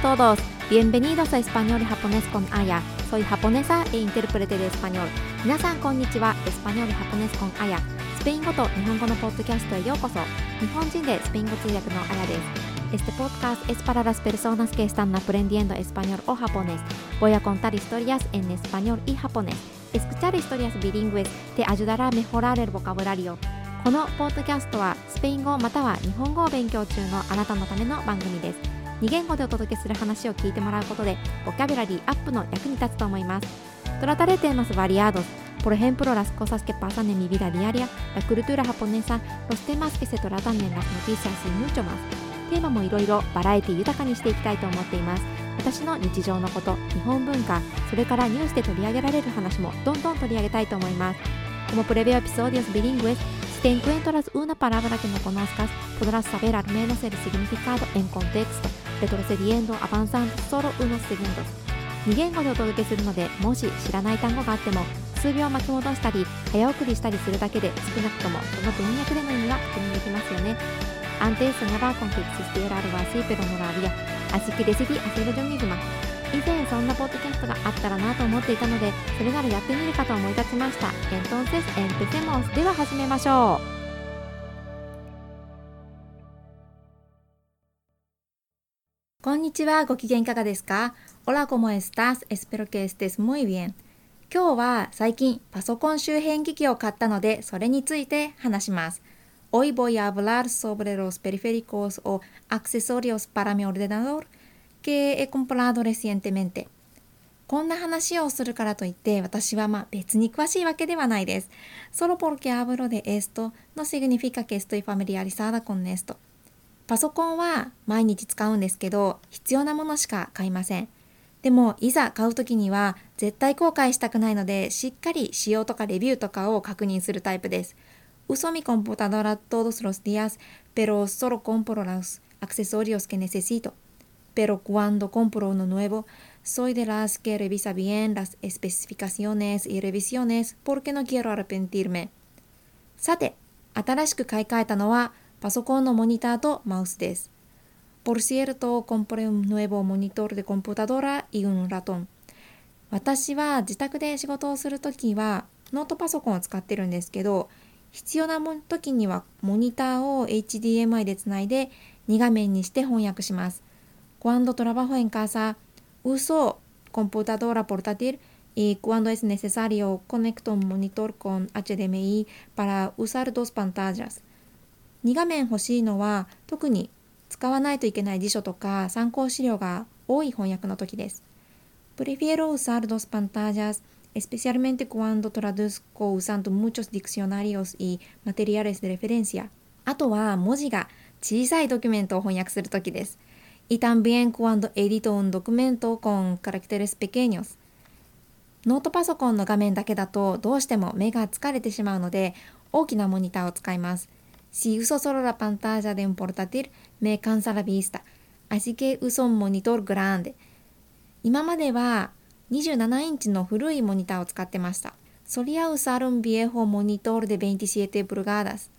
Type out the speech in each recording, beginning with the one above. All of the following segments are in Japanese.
Hola a todos, bienvenidos a Español y Japonés con Aya. Soy japonesa e intérprete de español. 皆さんこんにちは、エスパニョール・ハポネスコン・アヤ。スペイン語と日本語のポッドキャストへようこそ。日本人でスペイン語通訳のアヤです。Este podcast es para las personas que están aprendiendo español o japonés. Voy a contar historias en español y japonés. Escuchar historias bilingües te ayudará a mejorar el vocabulario. このポッドキャストはスペイン語または日本語を勉強中のあなたのための番組です。 2言語でお届けする話を聞いてもらうことでボキャブラリーアップの役に立つと思います。 Trataré temas variados. Por ejemplo, las cosas que pasan en mi vida diaria, la cultura japonesa, los temas que se tratan en las noticias y mucho más. テーマもいろいろバラエティ豊かにしていきたいと思っています。私の日常のこと日本文化それからニュースで取り上げられる話もどんどん取り上げたいと思います。 Como cada episodio es bilingüe, si te encuentras una palabra que no conozcas, podrás saber al menos el significado en contexto. Retrocediendo, avanzando solo unos segundos 2言語でお届けするのでもし知らない単語があっても数秒巻き戻したり早送りしたりするだけで少なくともその文脈での意味は確認できますよね Antes soñaba con que existiera algo así, pero no lo había. Así que decidí hacerlo yo misma. 以前そんなポッドキャストがあったらなと思っていたので、それならやってみるかと思い立ちました。Entonces, empecemos. では始めましょう。んにちは、ご機嫌いかがですか Hola, ¿cómo estás? Espero que estés muy bien. 今日は最近パソコン周辺機器を買ったので、それについて話します。Hoy voy a hablar sobre los periféricos o accesorios para mi ordenador que he comprado recientemente. こんな話をするからといって私はまあ別に詳しいわけではないです。Solo porque hablo de esto no significa que estoy familiarizada con esto. パソコンは毎日使うんですけど必要なものしか買いませんでもいざ買う時には絶対後悔したくないのでしっかり仕様とかレビューとかを確認するタイプです Uso mi computadora todos los días, pero solo compro los accesorios que necesito. Pero cuando compro uno nuevo, soy de las que revisa bien las especificaciones y revisiones porque no quiero arrepentirme. さて、新しく買い替えたのはパソコンのモニターとマウスです。Por cierto, compré un nuevo monitor de computadora y un ratón. 私は自宅で仕事をするときはノートパソコンを使ってるんですけど必要な時にはモニターを HDMI でつないで2画面にして翻訳します。Cuando trabajo en casa, uso computadora portátil y cuando es necesario conecto un monitor con HDMI para usar dos pantallas. 2画面欲しいのは特に使わないといけない辞書とか参考資料が多い翻訳の時です。Prefiero usar dos pantallas, especialmente cuando traduzco usando muchos diccionarios y materiales de referencia. あとは文字が小さいドキュメントを翻訳するときです。Y también cuando edito un documento con caracteres pequeños. ノートパソコンの画面だけだとどうしても目が疲れてしまうので大きなモニターを使います。Si uso solo la pantalla de un portátil, me cansa la vista. Así que uso un monitor grande. 今までは27インチの古いモニターを使ってました。Solía usar un viejo monitor de 27 pulgadas.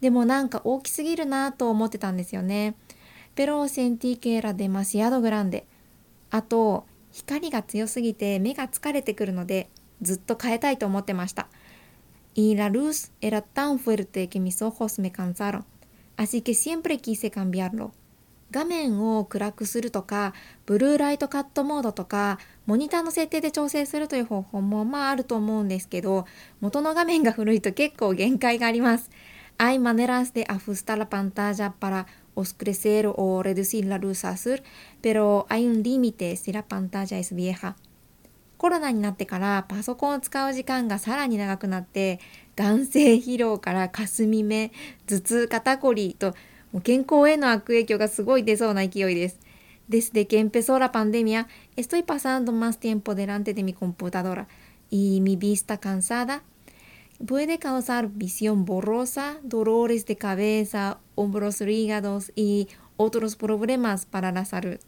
でもなんか大きすぎるなと思ってたんですよね。Pero sentí que era demasiado grande. あと、光が強すぎて目が疲れてくるのでずっと変えたいと思ってました。Y la luz era tan fuerte que mis ojos me cansaron, así que siempre quise cambiarlo. 画面を暗くするとか、ブルーライトカットモードとか、モニターの設定で調整するという方法もまああると思うんですけど、元の画面が古いと結構限界があります。Hay maneras de ajustar la pantalla para oscurecer o reducir la luz azul, pero hay un límite si la pantalla es vieja. コロナになってからパソコンを使う時間がさらに長くなって眼性疲労からかすみ目頭痛肩こりと健康への悪影響がすごい出そうな勢いです。Desde que empezó la pandemia, estoy pasando más tiempo delante de mi computadora y mi vista cansada puede causar visión borrosa, dolores de cabeza, hombros rígados y otros problemas para la salud.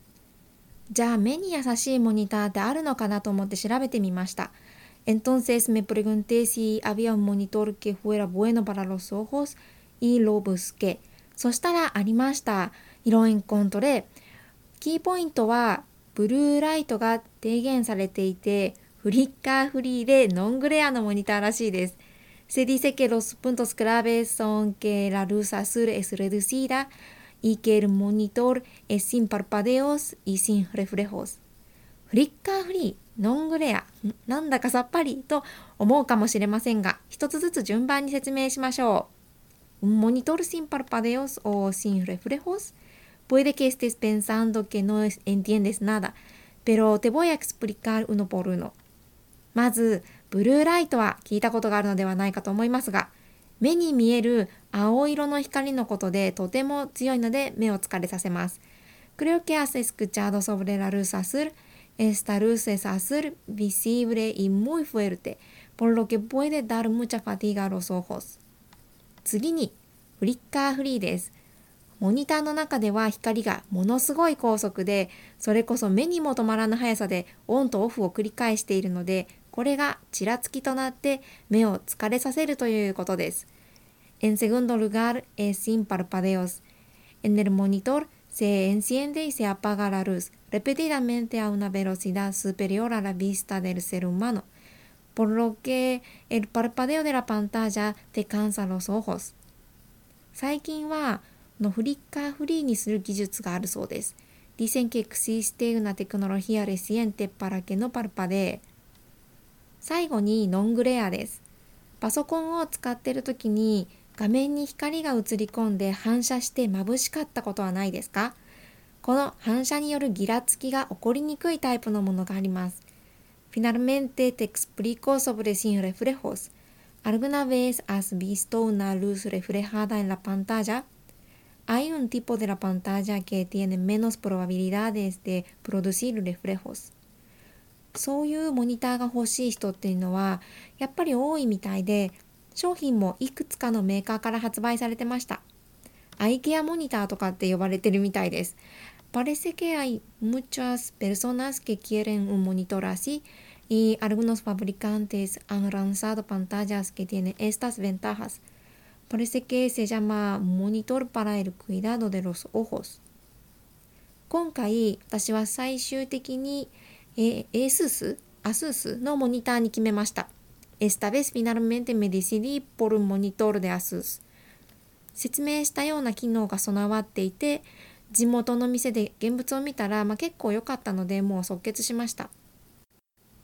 じゃあ目に優しいモニターってあるのかなと思って調べてみました。Entonces me pregunté si había un monitor que fuera bueno para los ojos y lo busqué. そしたらありました。いろんコントでキーポイントはブルーライトが低減されていてフリッカーフリーでノングレアのモニターらしいです。Se dice que los puntos claves son que la luz azul es reducida y que el monitor es sin parpadeos y sin reflejos. フリッカーフリー、ノングレア、なんだかさっぱりと思うかもしれませんが、一つずつ順番に説明しましょう。Un monitor sin parpadeos o sin reflejos Puede que estés pensando que no entiendes nada, pero te voy a explicar uno por uno. まず、ブルーライトは聞いたことがあるのではないかと思いますが、目に見える青色の光のことでとても強いので目を疲れさせます。Creo que has escuchado sobre la luz azul. Esta luz es azul, visible y muy fuerte, por lo que puede dar mucha fatiga a los ojos. 次に、フリッカーフリーです。モニターの中では光がものすごい高速でそれこそ目にも止まらぬ速さでオンとオフを繰り返しているのでこれがちらつきとなって目を疲れさせるということです。En segundo lugar es sin parpadeos. En el monitor se enciende y se apaga la luz repetidamente a una velocidad superior a la vista del ser humano, por lo que el parpadeo de la pantalla te cansa los ojos. 最近はのフリッカーフリーにする技術があるそうです。Dicen que existe una tecnología reciente para que no parpadee。最後にノングレアです。パソコンを使っている時に画面に光が映り込んで反射して眩しかったことはないですかこの反射によるギラつきが起こりにくいタイプのものがあります。Finalmente te explico sobre sin reflejos. ¿Alguna vez has visto una luz reflejada en la pantalla? hay un tipo de la pantalla que tiene menos probabilidades de producir reflejos そういうモニターが欲しい人っていうのはやっぱり多いみたいで商品もいくつかのメーカーから発売されてましたアイケアモニターとかって呼ばれてるみたいです Parece que hay muchas personas que quieren un monitor así y algunos fabricantes han lanzado pantallas que tienen estas ventajas Parece que se llama monitor para el cuidado de los ojos 今回私は最終的に、えー、ASUS, ASUS のモニターに決めました Esta vez finalmente me decidí por un monitor de ASUS 説明したような機能が備わっていて地元の店で現物を見たら、まあ、結構良かったのでもう即決しました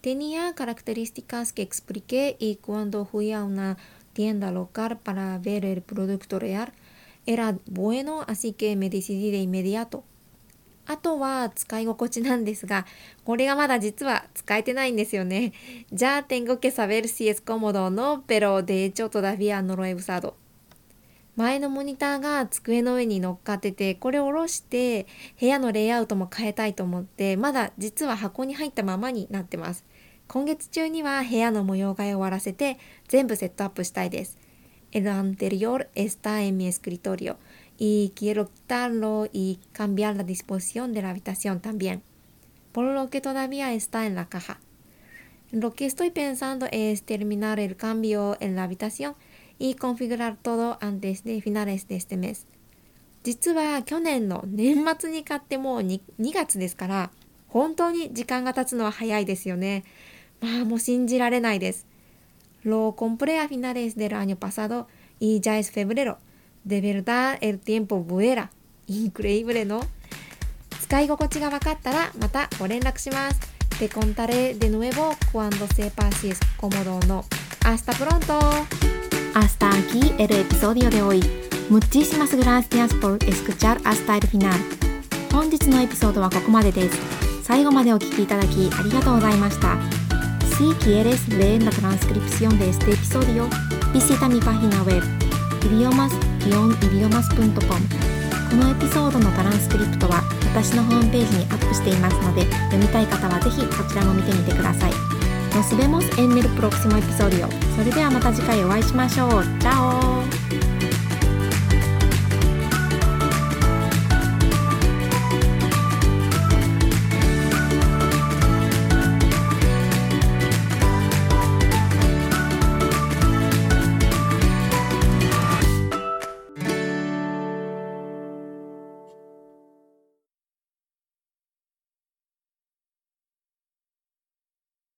Tenía características que expliqué y cuando fui a una tienda local para ver el producto real era bueno, así que me decidí de inmediato. あとは使い心地なんですが、これがまだ実は使えてないんですよね。Ya tengo que saber si es cómodo o no, pero de hecho todavía no lo he usado. 前のモニターが机の上に乗っかってて、これを下ろして部屋のレイアウトも変えたいと思って、まだ実は箱に入ったままになってます。今月中には部屋の模様替えを終わらせて全部セットアップしたいです。El anterior está en mi escritorio y quiero quitarlo y cambiar la disposición de la habitación también, por lo que todavía está en la caja. Lo que estoy pensando es terminar el cambio en la habitación y configurar todo antes de finales de este mes. 実は去年の年末に買ってもう 2, 2月ですから本当に時間が経つのは早いですよね。まあもう信じられないです。Lo compré a finales del año pasado y ya es febrero. De verdad el tiempo vuela. Increíble, ¿no? 使い心地が分かったらまたご連絡します。Te contaré de nuevo cuando sepas si es cómodo o no. Hasta pronto. Hasta aquí el episodio de hoy. Muchísimas gracias por escuchar hasta el final. 本日のエピソードはここまでです。最後までお聴きいただきありがとうございました。Si quieres leer la transcripción de este episodio, visita mi página web idiomas idiomas-idiomas.com このエピソードのトランスクリプトは私のホームページにアップしていますので読みたい方はぜひこちらも見てみてください。Nos vemos en el próximo episodio. それではまた次回お会いしましょう。チャオ